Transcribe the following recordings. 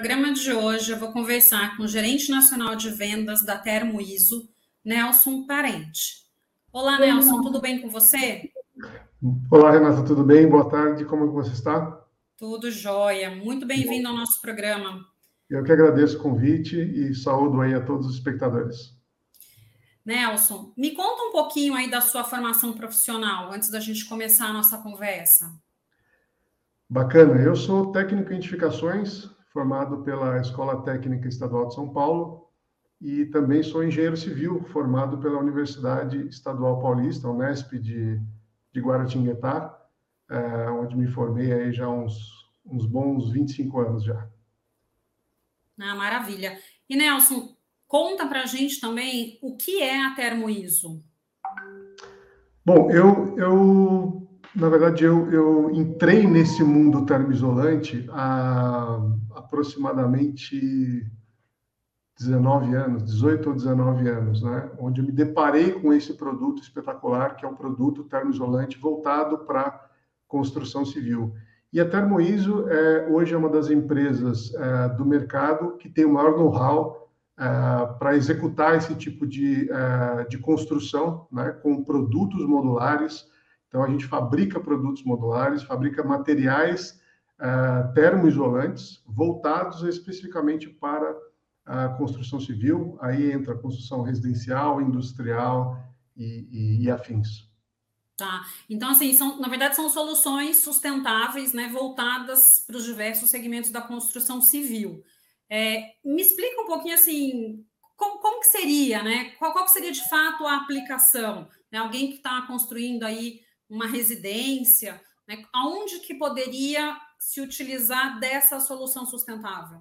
Programa de hoje eu vou conversar com o gerente nacional de vendas da Termo ISO, Nelson Parente. Olá, Nelson, tudo bem com você? Olá, Renata, tudo bem? Boa tarde, como você está? Tudo jóia, muito bem-vindo ao nosso programa. Eu que agradeço o convite e saúdo aí a todos os espectadores. Nelson, me conta um pouquinho aí da sua formação profissional, antes da gente começar a nossa conversa. Bacana. Eu sou técnico em edificações, formado pela Escola Técnica Estadual de São Paulo, e também sou engenheiro civil, formado pela Universidade Estadual Paulista, Unesp de, de Guaratinguetá, é, onde me formei aí já uns, uns bons 25 anos já. Ah, maravilha. E Nelson, conta para a gente também o que é a termoiso. Bom, eu, eu na verdade, eu, eu entrei nesse mundo termoisolante há aproximadamente 19 anos, 18 ou 19 anos, né? onde eu me deparei com esse produto espetacular, que é um produto termoisolante voltado para construção civil. E a Termoiso é, hoje é uma das empresas é, do mercado que tem o maior know-how é, para executar esse tipo de, é, de construção, né, com produtos modulares, então, a gente fabrica produtos modulares, fabrica materiais uh, termoisolantes voltados especificamente para a construção civil. Aí entra a construção residencial, industrial e, e, e afins. Tá. Então, assim, são, na verdade, são soluções sustentáveis, né, voltadas para os diversos segmentos da construção civil. É, me explica um pouquinho assim, como, como que seria, né? Qual, qual seria de fato a aplicação? Né? Alguém que está construindo aí uma residência, né? aonde que poderia se utilizar dessa solução sustentável?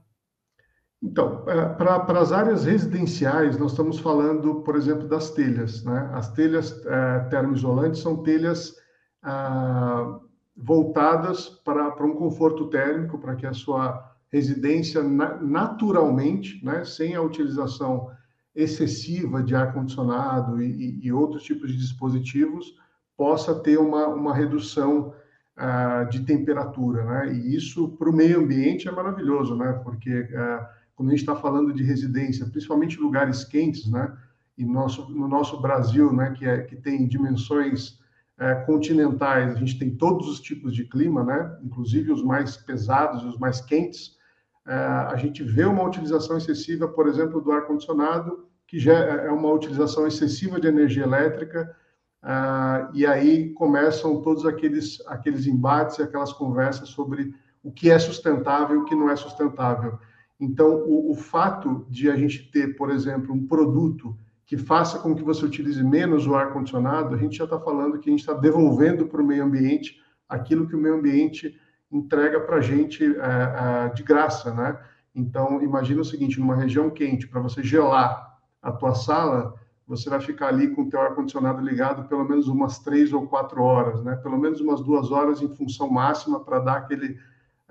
Então, é, para as áreas residenciais, nós estamos falando, por exemplo, das telhas. Né? As telhas é, termoisolantes são telhas ah, voltadas para, um conforto térmico, para que a sua residência na, naturalmente, né, sem a utilização excessiva de ar-condicionado e, e, outros tipos de dispositivos, possa ter uma, uma redução uh, de temperatura, né? E isso para o meio ambiente é maravilhoso, né? Porque uh, quando a gente está falando de residência, principalmente lugares quentes, né? E nosso, no nosso Brasil, né? Que, é, que tem dimensões uh, continentais, a gente tem todos os tipos de clima, né? Inclusive os mais pesados, os mais quentes. a gente vê uma utilização excessiva, por exemplo, do ar condicionado, que já é, é uma utilização excessiva de energia elétrica ah, e aí começam todos aqueles, aqueles embates e aquelas conversas sobre o que é sustentável e o que não é sustentável. Então, o, o fato de a gente ter, por exemplo, um produto que faça com que você utilize menos o ar-condicionado, a gente já está falando que a gente está devolvendo para o meio ambiente aquilo que o meio ambiente entrega para a gente é, é, de graça, né? Então, imagina o seguinte, numa região quente, para você gelar a tua sala, você vai ficar ali com o teu ar-condicionado ligado pelo menos umas três ou quatro horas, né? Pelo menos umas duas horas em função máxima para dar aquele, uh,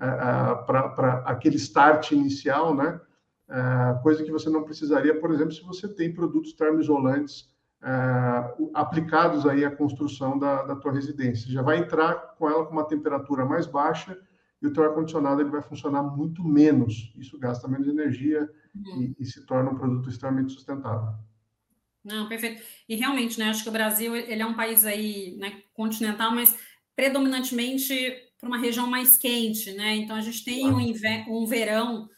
é, é, para aquele start inicial, né? Uh, coisa que você não precisaria, por exemplo, se você tem produtos termoisolantes uh, aplicados aí à construção da, da tua residência. Você já vai entrar com ela com uma temperatura mais baixa e o teu ar-condicionado ele vai funcionar muito menos. Isso gasta menos energia uhum. e, e se torna um produto extremamente sustentável. Não, perfeito. E realmente, né, acho que o Brasil ele é um país aí, né, continental, mas predominantemente para uma região mais quente, né? Então a gente tem um, inver um verão,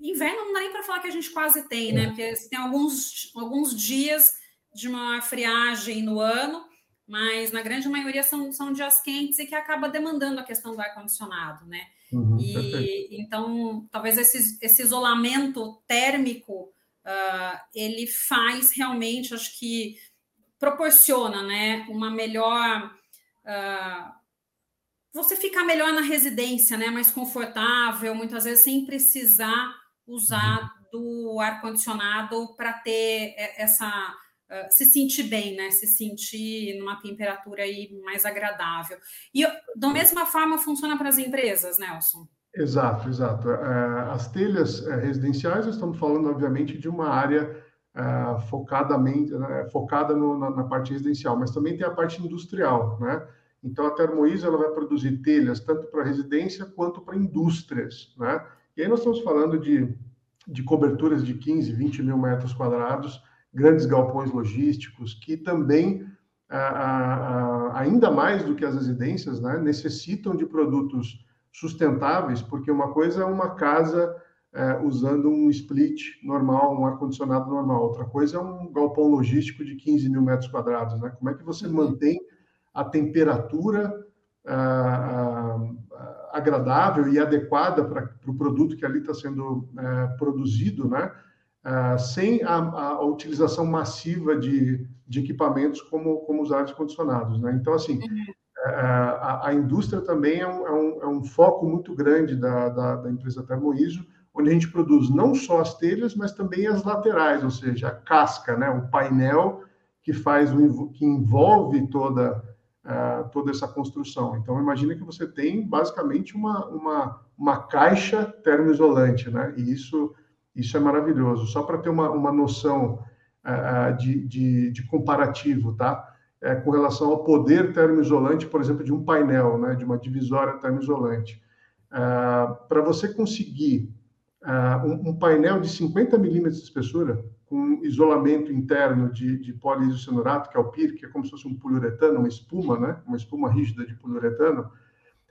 inverno não dá nem para falar que a gente quase tem, né? É. Porque tem alguns, alguns dias de uma friagem no ano, mas na grande maioria são, são dias quentes e que acaba demandando a questão do ar-condicionado, né? Uhum, e então talvez esse, esse isolamento térmico uh, ele faz realmente, acho que proporciona né, uma melhor. Uh, você ficar melhor na residência, né, mais confortável, muitas vezes sem precisar usar uhum. do ar-condicionado para ter essa. Uh, se sentir bem, né? Se sentir numa temperatura aí mais agradável. E da mesma forma funciona para as empresas, Nelson? Exato, exato. É, as telhas é, residenciais, estamos falando, obviamente, de uma área é, focadamente, né, focada no, na, na, parte residencial, mas também tem a parte industrial, né? Então, a Termoisa ela vai produzir telhas tanto para residência quanto para indústrias, né? E aí nós estamos falando de, de coberturas de 15, 20 mil metros quadrados, grandes galpões logísticos, que também, ainda mais do que as residências, né, necessitam de produtos sustentáveis, porque uma coisa é uma casa é, usando um split normal, um ar-condicionado normal. Outra coisa é um galpão logístico de 15 mil metros quadrados. Né? Como é que você uhum. mantém a temperatura ah, ah, agradável e adequada para o pro produto que ali está sendo é, produzido, né? Sem a, a, utilização massiva de, de equipamentos como, como os ar-condicionados. Né? Então, assim, uhum. É, a, a, indústria também é um, é um, é um, foco muito grande da, da, da empresa Termoiso, onde a gente produz não só as telhas, mas também as laterais, ou seja, a casca, né, o painel que faz o, que envolve toda uh, toda essa construção. Então imagina que você tem basicamente uma, uma, uma caixa termoisolante, né? E isso isso é maravilhoso. Só para ter uma, uma noção uh, de, de, de, comparativo, tá? É, com relação ao poder termoisolante, por exemplo, de um painel, né? De uma divisória termoisolante. Uh, para você conseguir uh, um, um, painel de 50 milímetros de espessura, com isolamento interno de, de poliisocianurato, que é o PIR, que é como se fosse um poliuretano, uma espuma, né? uma espuma rígida de poliuretano,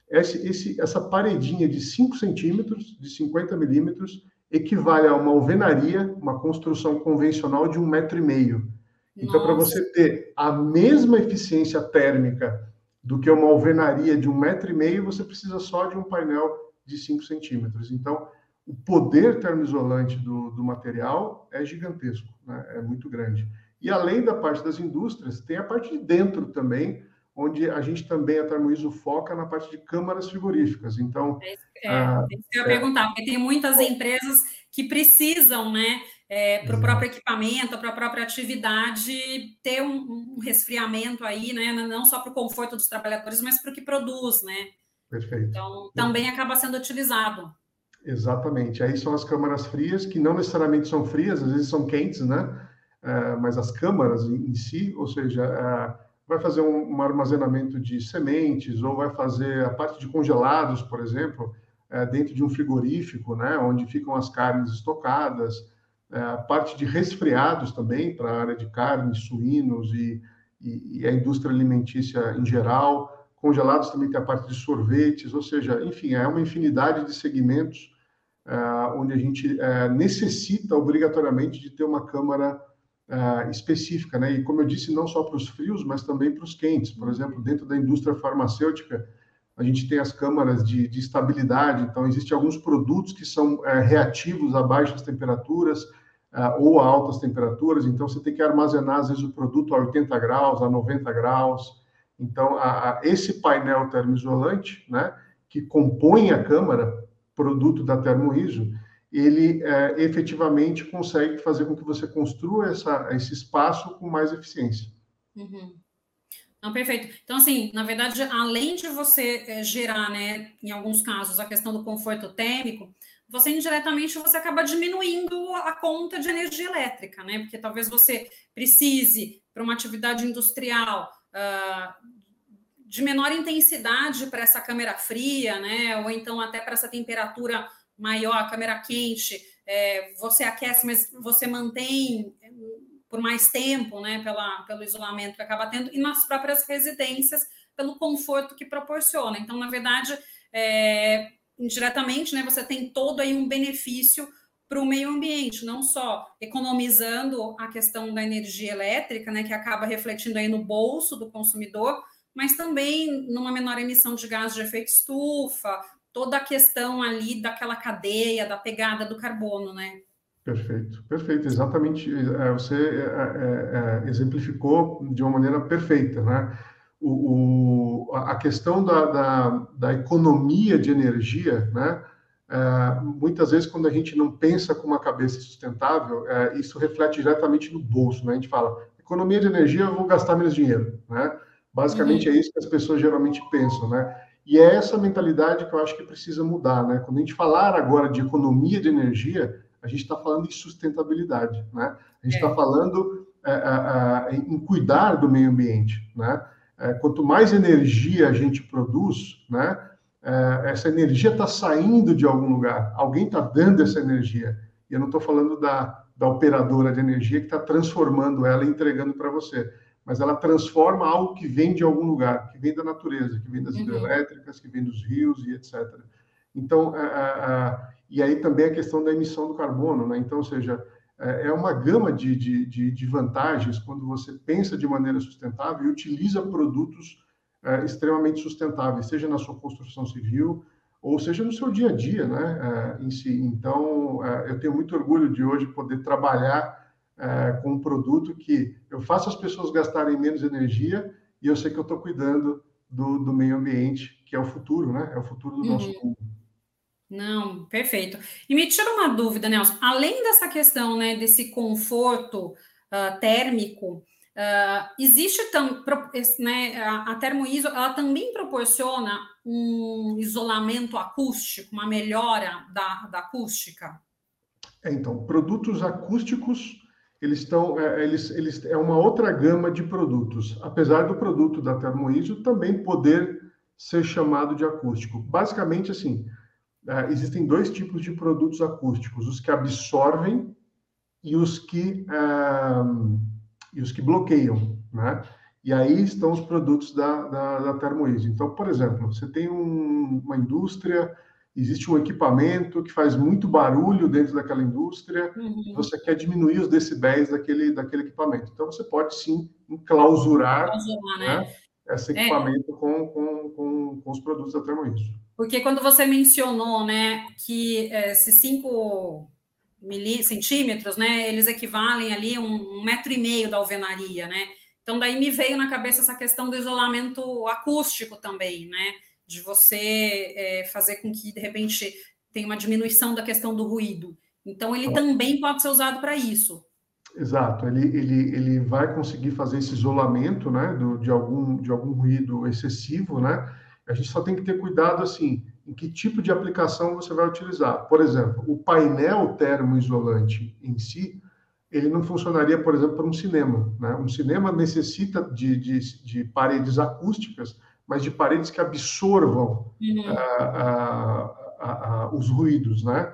esse, esse, essa paredinha de 5 centímetros, de 50 milímetros, equivale a uma alvenaria, uma construção convencional de um metro e meio. Então, para você ter a mesma eficiência térmica do que uma alvenaria de um metro e meio, você precisa só de um painel de 5 centímetros. Então, o poder termoisolante do, do material é gigantesco, né? é muito grande. E além da parte das indústrias, tem a parte de dentro também, onde a gente também, a Termoiso, foca na parte de câmaras frigoríficas. Então. É, é, é isso que eu ia é, perguntar, porque tem muitas empresas que precisam, né, é, para o próprio equipamento, para a própria atividade, ter um, um, resfriamento aí, né, não só para o conforto dos trabalhadores, mas para o que produz, né? Perfeito. Então, também acaba sendo utilizado. Exatamente. Aí são as câmaras frias, que não necessariamente são frias, às vezes são quentes, né? É, mas as câmaras em, si, ou seja, é, vai fazer um, um, armazenamento de sementes, ou vai fazer a parte de congelados, por exemplo, é, dentro de um frigorífico, né? Onde ficam as carnes estocadas. É, a parte de resfriados também, para a área de carnes, suínos e, e, e a indústria alimentícia em geral. Congelados também tem a parte de sorvetes, ou seja, enfim, é uma infinidade de segmentos uh, onde a gente uh, necessita obrigatoriamente de ter uma câmara uh, específica, né? E como eu disse, não só para os frios, mas também para os quentes. Por exemplo, dentro da indústria farmacêutica, a gente tem as câmaras de, de estabilidade. Então, existem alguns produtos que são reativos a baixas temperaturas ou a altas temperaturas. Então, você tem que armazenar, às vezes, o produto a 80 graus, a 90 graus. Então, a, a, esse painel termoisolante, né, que compõe a câmara, produto da Termoiso, ele é, efetivamente consegue fazer com que você construa essa, esse espaço com mais eficiência. Uhum. Não, perfeito. Então, assim, na verdade, além de você é, gerar, né, em alguns casos, a questão do conforto térmico, você indiretamente você acaba diminuindo a conta de energia elétrica, né? Porque talvez você precise, para uma atividade industrial, uh, de menor intensidade para essa câmera fria, né? Ou então até para essa temperatura maior, câmera quente, é, você aquece, mas você mantém por mais tempo, né? Pela, pelo isolamento que acaba tendo, e nas próprias residências, pelo conforto que proporciona. Então, na verdade, é, indiretamente, né? Você tem todo aí um benefício para o meio ambiente, não só economizando a questão da energia elétrica, né, que acaba refletindo aí no bolso do consumidor, mas também numa menor emissão de gás de efeito estufa, toda a questão ali daquela cadeia, da pegada do carbono, né? Perfeito, perfeito, exatamente. É, você é, é, exemplificou de uma maneira perfeita, né? O, o a questão da, da, da, economia de energia, né? É, muitas vezes, quando a gente não pensa com uma cabeça sustentável, é, isso reflete diretamente no bolso, né? A gente fala, economia de energia, eu vou gastar menos dinheiro, né? Basicamente uhum. é isso que as pessoas geralmente pensam, né? E é essa mentalidade que eu acho que precisa mudar, né? Quando a gente falar agora de economia de energia, a gente está falando de sustentabilidade, né? A gente está é. falando é, é, é, em cuidar do meio ambiente, né? É, quanto mais energia a gente produz, né? é, essa energia está saindo de algum lugar, alguém está dando essa energia. E eu não estou falando da, da operadora de energia que está transformando ela e entregando para você, mas ela transforma algo que vem de algum lugar, que vem da natureza, que vem das uhum. hidrelétricas, que vem dos rios e etc. Então, a, a, a, e aí também a questão da emissão do carbono, né? Então, ou seja, é, é uma gama de, de, de, de vantagens quando você pensa de maneira sustentável e utiliza produtos é, extremamente sustentáveis, seja na sua construção civil, ou seja no seu dia a dia, né, é, em si. Então, é, eu tenho muito orgulho de hoje poder trabalhar é, com um produto que eu faço as pessoas gastarem menos energia e eu sei que eu estou cuidando do, do, meio ambiente, que é o futuro, né? É o futuro do uhum. nosso mundo. Não, perfeito. E me tira uma dúvida, Nelson. Além dessa questão, né, desse conforto uh, térmico, uh, existe tam, né, a, a ela também proporciona um isolamento acústico, uma melhora da, da acústica? É, então, produtos acústicos, eles estão, é, eles, eles, é uma outra gama de produtos. Apesar do produto da termoiso também poder ser chamado de acústico. Basicamente, assim, é, existem dois tipos de produtos acústicos: os que absorvem e os que, é, e os que bloqueiam, né? E aí estão os produtos da, da, da Thermoise. Então, por exemplo, você tem um, uma indústria, existe um equipamento que faz muito barulho dentro daquela indústria, uhum. você quer diminuir os decibéis daquele, daquele equipamento. Então, você pode sim enclausurar, enclausurar né? né? esse é. equipamento é. com, com, com, com, os produtos da Thermoise. Porque quando você mencionou né, que é, esses 5 centímetros, né, eles equivalem ali um, um metro e meio da alvenaria, né? Então, daí me veio na cabeça essa questão do isolamento acústico também, né? De você é, fazer com que, de repente, tenha uma diminuição da questão do ruído. Então, ele também pode ser usado para isso. Exato, ele, ele, ele vai conseguir fazer esse isolamento né, do, de, algum, de algum ruído excessivo, né? A gente só tem que ter cuidado, assim, em que tipo de aplicação você vai utilizar. Por exemplo, o painel termoisolante em si, ele não funcionaria, por exemplo, para um cinema. Né? Um cinema necessita de, de, de, paredes acústicas, mas de paredes que absorvam uhum. uh, uh, uh, os ruídos, né?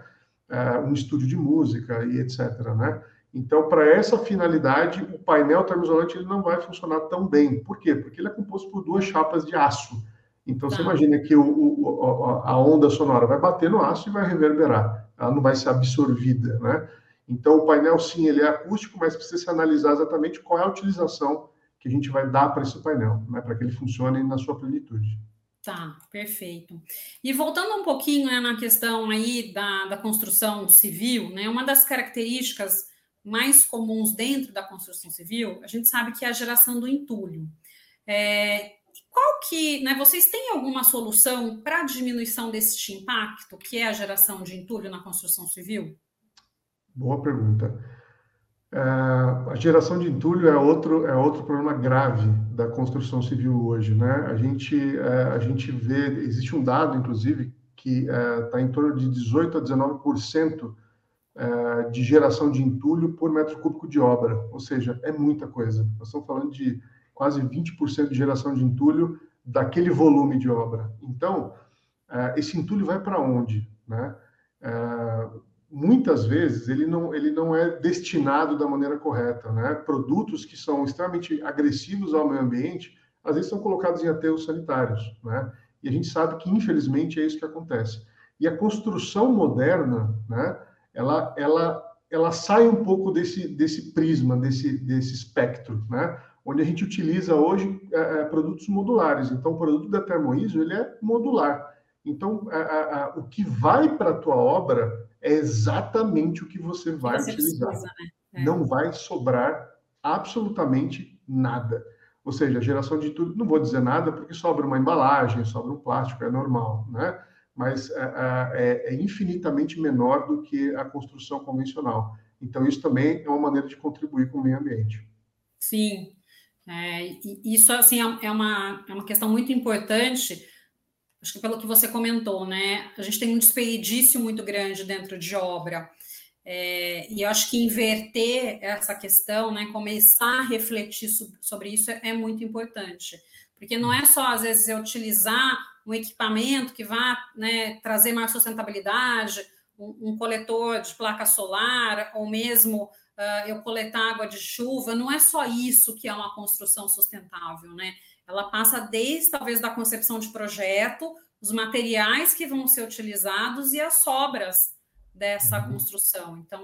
um estúdio de música e etc. Né? Então, para essa finalidade, o painel termoisolante ele não vai funcionar tão bem. Por quê? Porque ele é composto por duas chapas de aço. Então, tá. você imagina que o, o, a onda sonora vai bater no aço e vai reverberar. Ela não vai ser absorvida, né? Então, o painel, sim, ele é acústico, mas precisa se analisar exatamente qual é a utilização que a gente vai dar para esse painel, né, para que ele funcione na sua plenitude. Tá, perfeito. E voltando um pouquinho né, na questão aí da, da construção civil, né, uma das características mais comuns dentro da construção civil, a gente sabe que é a geração do entulho. É, qual que, né, vocês têm alguma solução para a diminuição desse impacto, que é a geração de entulho na construção civil? Boa pergunta. É, a geração de entulho é outro, é outro problema grave da construção civil hoje. Né? A, gente, é, a gente vê, existe um dado, inclusive, que está é, em torno de 18% a 19% de geração de entulho por metro cúbico de obra, ou seja, é muita coisa. Nós estamos falando de quase 20% de geração de entulho daquele volume de obra. Então, esse entulho vai para onde? Né? muitas vezes ele não, ele não é destinado da maneira correta, né? Produtos que são extremamente agressivos ao meio ambiente, às vezes são colocados em aterros sanitários, né? E a gente sabe que infelizmente é isso que acontece. E a construção moderna, né? Ela, ela, ela sai um pouco desse, desse prisma, desse, desse espectro, né? Onde a gente utiliza hoje é, é, produtos modulares. Então, o produto da Termoiso ele é modular. Então, a, a, a, o que vai para a tua obra é exatamente o que você vai você utilizar. Precisa, né? é. Não vai sobrar absolutamente nada. Ou seja, a geração de tudo, não vou dizer nada porque sobra uma embalagem, sobra um plástico, é normal, né? Mas é, é, é, é infinitamente menor do que a construção convencional. Então, isso também é uma maneira de contribuir com o meio ambiente. Sim, é, isso assim é, é uma, é uma questão muito importante, acho que pelo que você comentou, né? A gente tem um desperdício muito grande dentro de obra. É, e eu acho que inverter essa questão, né, começar a refletir sobre isso é, é muito importante. Porque não é só, às vezes, eu utilizar um equipamento que vá né, trazer mais sustentabilidade, um, um, coletor de placa solar, ou mesmo uh, eu coletar água de chuva, não é só isso que é uma construção sustentável, né? Ela passa desde, talvez, da concepção de projeto, os materiais que vão ser utilizados e as sobras dessa uhum. construção. Então,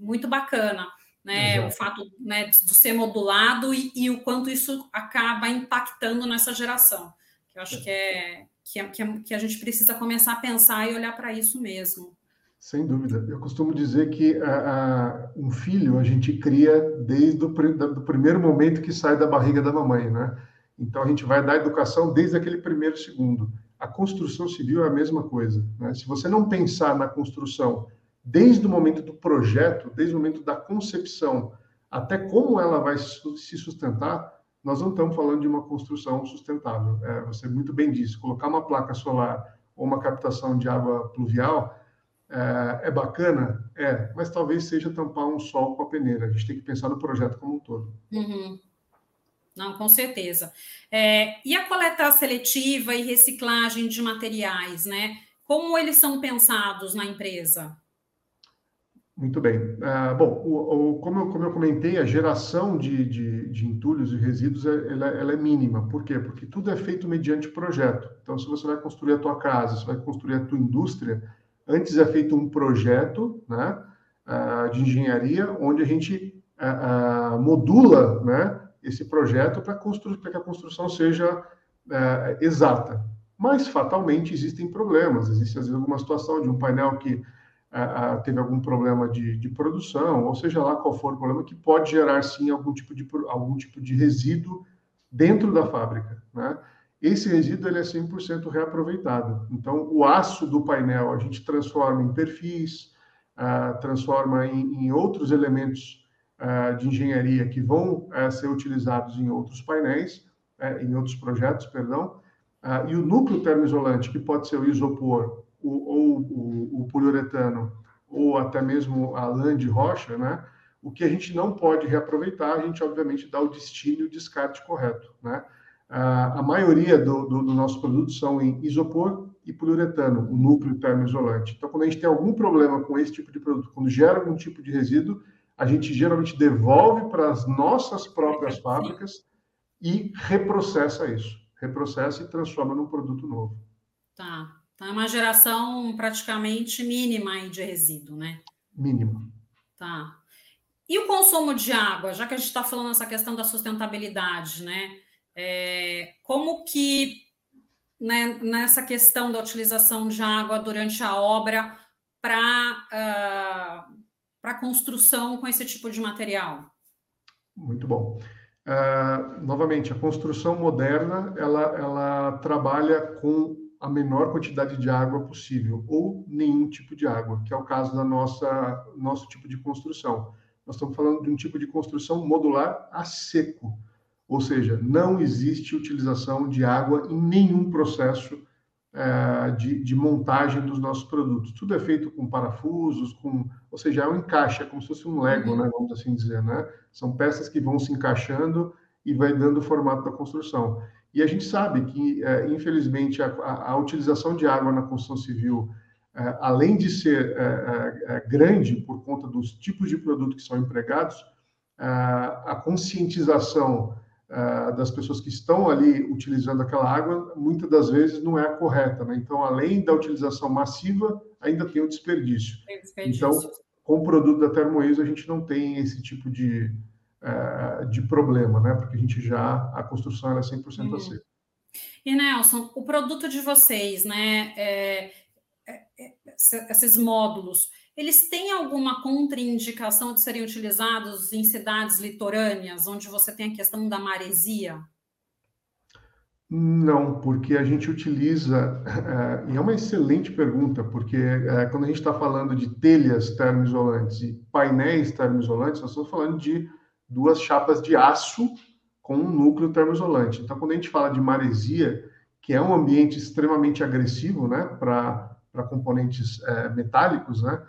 muito bacana, né? Exato. O fato né, de ser modulado e, e, o quanto isso acaba impactando nessa geração. Eu acho que é, que, é, que, é, que a gente precisa começar a pensar e olhar para isso mesmo. Sem dúvida. Eu costumo dizer que a, a, um filho a gente cria desde o do primeiro momento que sai da barriga da mamãe, né? Então a gente vai dar educação desde aquele primeiro segundo a construção civil é a mesma coisa. Né? Se você não pensar na construção desde o momento do projeto, desde o momento da concepção, até como ela vai se sustentar, nós não estamos falando de uma construção sustentável. É, você muito bem disse, colocar uma placa solar ou uma captação de água pluvial é, é bacana? É, mas talvez seja tampar um sol com a peneira. A gente tem que pensar no projeto como um todo. Uhum. Não, com certeza. É, e a coleta seletiva e reciclagem de materiais, né? Como eles são pensados na empresa? Muito bem. Uh, bom, o, o, como, eu, como, eu, comentei, a geração de, de, de entulhos e resíduos é, ela, ela, é mínima. Por quê? Porque tudo é feito mediante projeto. Então, se você vai construir a tua casa, se vai construir a tua indústria, antes é feito um projeto né, uh, de engenharia, onde a gente uh, modula né, esse projeto para que a construção seja exata. Mas, fatalmente, existem problemas. Existe, às vezes, alguma situação de um painel que teve algum problema de, de, produção, ou seja lá qual for o problema, que pode gerar, sim, algum tipo de, algum tipo de resíduo dentro da fábrica. Né? Esse resíduo ele é 100% reaproveitado. Então, o aço do painel a gente transforma em perfis, uh, transforma em, em outros elementos uh, de engenharia que vão uh, ser utilizados em outros painéis, uh, em outros projetos, perdão, e o núcleo termoisolante, que pode ser o isopor, ou o, o poliuretano, ou até mesmo a lã de rocha, né? O que a gente não pode reaproveitar, a gente obviamente dá o destino e o descarte correto, né? A maioria do, do, do nosso produto são em isopor e poliuretano, o núcleo termoisolante. Então, quando a gente tem algum problema com esse tipo de produto, quando gera algum tipo de resíduo, a gente geralmente devolve para as nossas próprias fábricas e reprocessa isso. Reprocessa e transforma num produto novo. Tá. Então é uma geração praticamente mínima de resíduo, né? Mínima. Tá. E o consumo de água, já que a gente está falando essa questão da sustentabilidade, né? É, como que né, nessa questão da utilização de água durante a obra para uh, para construção com esse tipo de material? Muito bom. Uh, novamente, a construção moderna ela, ela trabalha com a menor quantidade de água possível ou nenhum tipo de água, que é o caso da nossa nosso tipo de construção. Nós estamos falando de um tipo de construção modular a seco, ou seja, não existe utilização de água em nenhum processo é, de, de, montagem dos nossos produtos. Tudo é feito com parafusos, com, ou seja, é um encaixe, é como se fosse um Lego, uhum. né, vamos assim dizer, né? São peças que vão se encaixando e vai dando o formato da construção. E a gente sabe que, é, infelizmente, a, a, a, utilização de água na construção civil, é, além de ser é, é, é grande por conta dos tipos de produto que são empregados, a conscientização das pessoas que estão ali utilizando aquela água, muitas das vezes não é a correta. Né? Então, além da utilização massiva, ainda tem o desperdício. Tem desperdício. Então, com o produto da Termoiso, a gente não tem esse tipo de, uh, de problema, né? porque a gente já, a construção era 100% uhum. assim. E Nelson, o produto de vocês, né? É, é, é, esses módulos, eles têm alguma contraindicação de serem utilizados em cidades litorâneas, onde você tem a questão da maresia? Não, porque a gente utiliza, é, e é uma excelente pergunta, porque é, quando a gente está falando de telhas termoisolantes e painéis termoisolantes, nós estamos falando de duas chapas de aço com um núcleo termoisolante. Então, quando a gente fala de maresia, que é um ambiente extremamente agressivo né, para componentes é, metálicos, né,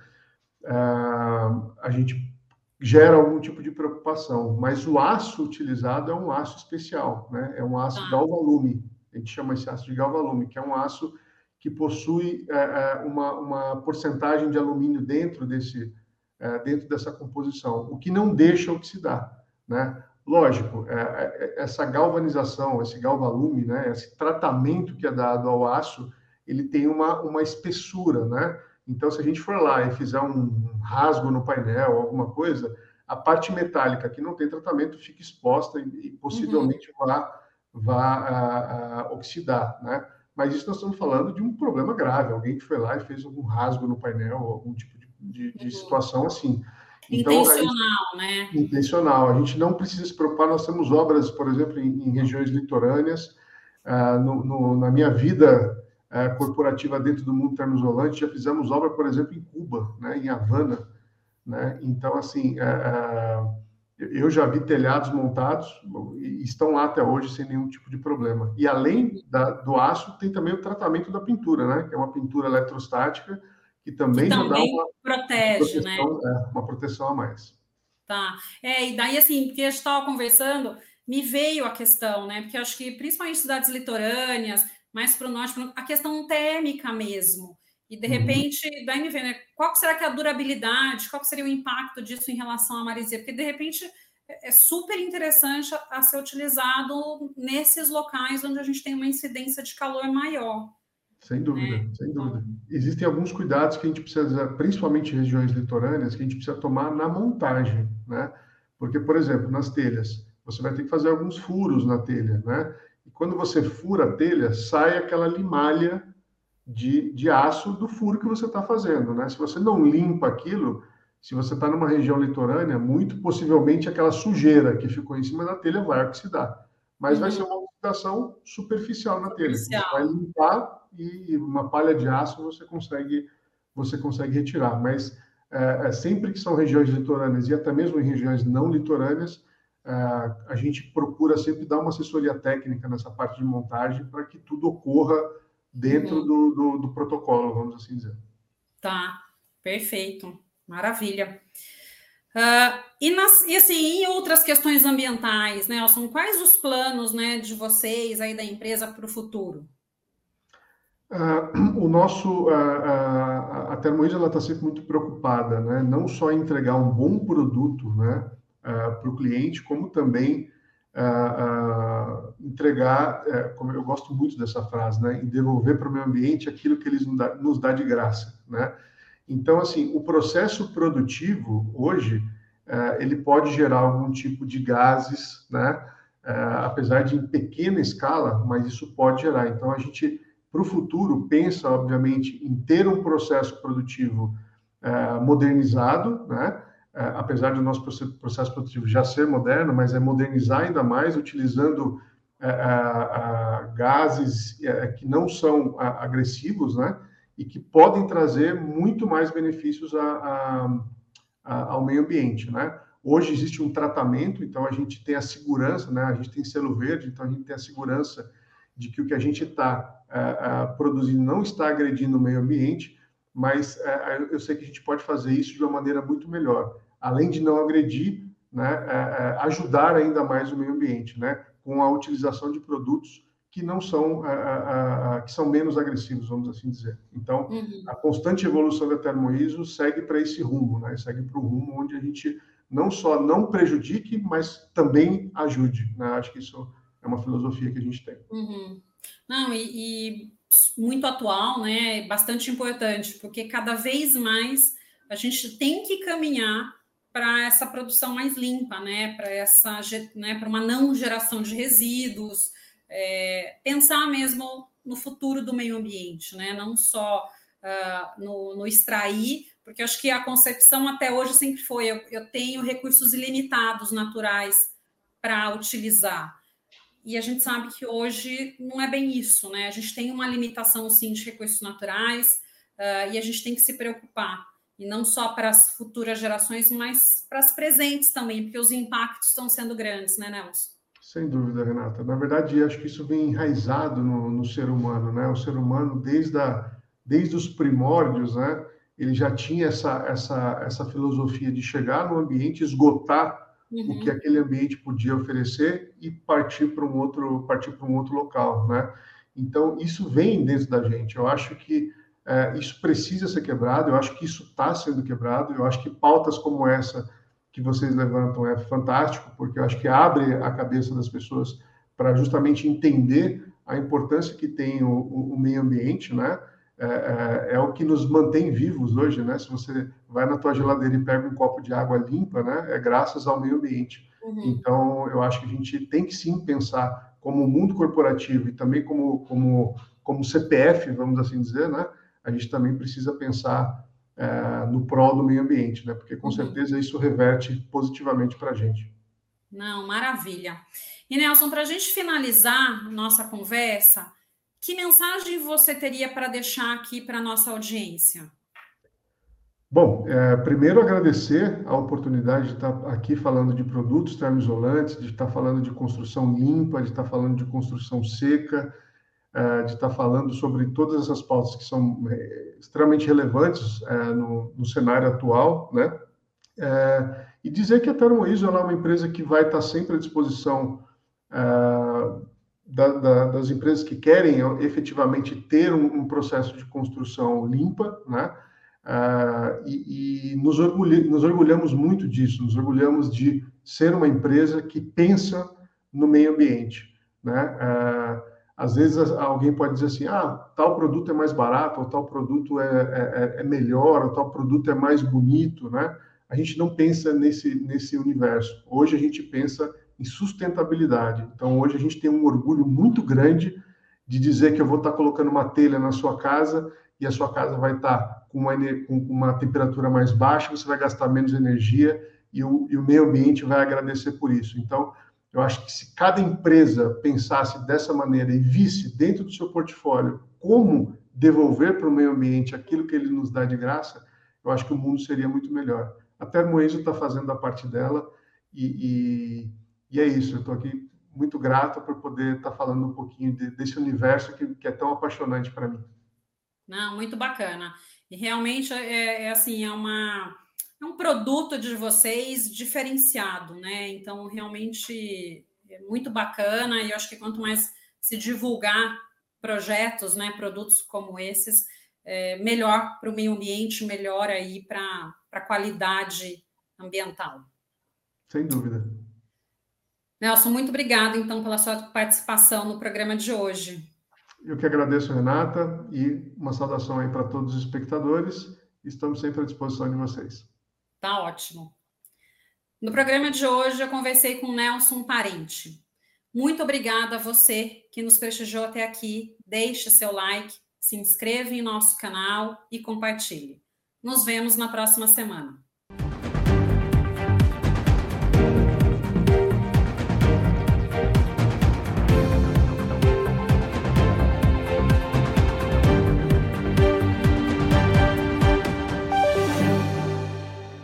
a gente gera algum tipo de preocupação. Mas o aço utilizado é um aço especial, né? É um aço ah. galvalume. A gente chama esse aço de galvalume, que é um aço que possui é, é, uma, uma porcentagem de alumínio dentro desse é, dentro dessa composição, o que não deixa oxidar, né? Lógico, essa galvanização, esse galvalume, né, esse tratamento que é dado ao aço, ele tem uma, uma espessura, né? Então, se a gente for lá e fizer um rasgo no painel, alguma coisa, a parte metálica que não tem tratamento fica exposta e, possivelmente uhum. vá, vá a, a oxidar, né? Mas isso nós estamos falando de um problema grave, alguém que foi lá e fez algum rasgo no painel, algum tipo de, de, de uhum. situação assim. Então, intencional, gente, né? Intencional. A gente não precisa se preocupar. Nós temos obras, por exemplo, em, em regiões litorâneas. Ah, no, no, na minha vida ah, corporativa dentro do mundo termoisolante, já fizemos obra, por exemplo, em Cuba, né, em Havana. Né? Então, assim, ah, eu já vi telhados montados e estão lá até hoje sem nenhum tipo de problema. E além da, do aço, tem também o tratamento da pintura, né? que é uma pintura eletrostática que também, que também uma protege, né? É, uma proteção a mais. Tá. É, e daí, assim, porque a gente estava conversando, me veio a questão, né? Porque eu acho que principalmente cidades litorâneas, mais para o norte, a questão térmica mesmo. E de uhum. repente, uhum. daí me vem, né? Qual será que é a durabilidade? Qual seria o impacto disso em relação à maresia? Porque de repente é, é super interessante a ser utilizado nesses locais onde a gente tem uma incidência de calor maior. Sem dúvida, é. sem dúvida. Existem alguns cuidados que a gente precisa, principalmente em regiões litorâneas, que a gente precisa tomar na montagem, né? Porque, por exemplo, nas telhas, você vai ter que fazer alguns furos na telha, né? E quando você fura a telha, sai aquela limalha de, de aço do furo que você está fazendo, né? Se você não limpa aquilo, se você está numa região litorânea, muito possivelmente aquela sujeira que ficou em cima da telha vai oxidar. Mas uhum. vai ser uma oxidação superficial na telha. Você vai limpar e uma palha de aço você consegue você consegue retirar. Mas é, é, sempre que são regiões litorâneas e até mesmo em regiões não litorâneas, a gente procura sempre dar uma assessoria técnica nessa parte de montagem para que tudo ocorra dentro uhum. do, do, do, protocolo, vamos assim dizer. Tá, perfeito, maravilha. Uh, e, nas, e assim, em outras questões ambientais, né, Nelson, quais os planos né, de vocês aí da empresa para o futuro? Uh, o nosso, uh, a Termoísa está sempre muito preocupada, né? não só em entregar um bom produto né, para o cliente, como também entregar, eh, como eu gosto muito dessa frase, né, em devolver para o meio ambiente aquilo que eles nos dá, nos dá de graça. Né? Então, assim, o processo produtivo hoje eh, ele pode gerar algum tipo de gases, né? Eh, apesar de em pequena escala, mas isso pode gerar. Então, a gente para o futuro, pensa, obviamente, em ter um processo produtivo é, modernizado, né? É, apesar do nosso processo produtivo já ser moderno, mas é modernizar ainda mais, utilizando é, gases é, que não são agressivos, né? E que podem trazer muito mais benefícios a, a, a, ao meio ambiente, né? Hoje existe um tratamento, então a gente tem a segurança, né? A gente tem selo verde, então a gente tem a segurança de que o que a gente está produzindo não está agredindo o meio ambiente, mas eu sei que a gente pode fazer isso de uma maneira muito melhor. Além de não agredir, né, ajudar ainda mais o meio ambiente, né, com a utilização de produtos que não são que são menos agressivos, vamos assim dizer. Então, uhum. a constante evolução da termoíso segue para esse rumo, né, segue para o rumo onde a gente não só não prejudique, mas também ajude. Né? Acho que isso é uma filosofia que a gente tem. Uhum. Não, e, e, muito atual, né? Bastante importante, porque cada vez mais a gente tem que caminhar para essa produção mais limpa, né? Para essa, né? Para uma não geração de resíduos, é, pensar mesmo no futuro do meio ambiente, né? Não só uh, no, no, extrair, porque acho que a concepção até hoje sempre foi: eu, eu tenho recursos ilimitados naturais para utilizar. E a gente sabe que hoje não é bem isso, né? A gente tem uma limitação, sim, de recursos naturais uh, e a gente tem que se preocupar. E não só para as futuras gerações, mas para as presentes também, porque os impactos estão sendo grandes, né, Nelson? Sem dúvida, Renata. Na verdade, acho que isso vem enraizado no, no ser humano, né? O ser humano, desde, a, desde os primórdios, né? ele já tinha essa, essa, essa filosofia de chegar no ambiente, esgotar uhum. o que aquele ambiente podia oferecer e partir para um outro partir para um outro local, né? Então isso vem dentro da gente. Eu acho que é, isso precisa ser quebrado. Eu acho que isso está sendo quebrado. Eu acho que pautas como essa que vocês levantam é fantástico, porque eu acho que abre a cabeça das pessoas para justamente entender a importância que tem o, o, meio ambiente, né? É, é, é, o que nos mantém vivos hoje, né? Se você vai na tua geladeira e pega um copo de água limpa, né? É graças ao meio ambiente. Uhum. Então, eu acho que a gente tem que sim pensar como mundo corporativo e também como como como CPF, vamos assim dizer, né? A gente também precisa pensar é, no prol do meio ambiente, né? Porque com uhum. certeza isso reverte positivamente para a gente. Não, maravilha. E Nelson, para a gente finalizar nossa conversa, que mensagem você teria para deixar aqui para a nossa audiência? Bom, é, primeiro agradecer a oportunidade de estar aqui falando de produtos termoisolantes, de estar falando de construção limpa, de estar falando de construção seca, de estar falando sobre todas essas pautas que são é, extremamente relevantes é, no, no, cenário atual, né? É, e dizer que a Termoiso é uma empresa que vai estar sempre à disposição é, da, da, das empresas que querem efetivamente ter um, um processo de construção limpa, né? E, e nos, nos, orgulhamos muito disso, nos orgulhamos de ser uma empresa que pensa no meio ambiente, né? Às vezes alguém pode dizer assim, ah, tal produto é mais barato, ou tal produto é, é, é, melhor, ou tal produto é mais bonito, né? A gente não pensa nesse, nesse universo. Hoje a gente pensa em sustentabilidade. Então, hoje a gente tem um orgulho muito grande de dizer que eu vou estar colocando uma telha na sua casa e a sua casa vai estar com uma, com uma temperatura mais baixa, você vai gastar menos energia e o, e o meio ambiente vai agradecer por isso. Então, eu acho que se cada empresa pensasse dessa maneira e visse dentro do seu portfólio como devolver para o meio ambiente aquilo que ele nos dá de graça, eu acho que o mundo seria muito melhor. A Termoenzo está fazendo a parte dela e, e e é isso, eu estou aqui muito grato por poder estar tá falando um pouquinho de, desse universo que, que é tão apaixonante para mim. Não, muito bacana. E realmente é, é, assim, é uma um produto de vocês diferenciado, né? Então, realmente é muito bacana, e eu acho que quanto mais se divulgar projetos, né, produtos como esses, é melhor para o meio ambiente, melhor aí para a qualidade ambiental. Sem dúvida. Nelson, muito obrigada, então, pela sua participação no programa de hoje. Eu que agradeço, Renata, e uma saudação aí para todos os espectadores. Estamos sempre à disposição de vocês. Tá ótimo. No programa de hoje, eu conversei com Nelson Parente. Muito obrigada a você que nos prestigiou até aqui. Deixe seu like, se inscreva em nosso canal e compartilhe. Nos vemos na próxima semana.